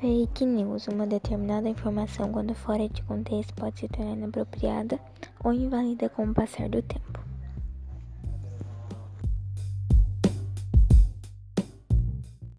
Fake news. Uma determinada informação, quando fora de contexto, pode se tornar inapropriada ou inválida com o passar do tempo.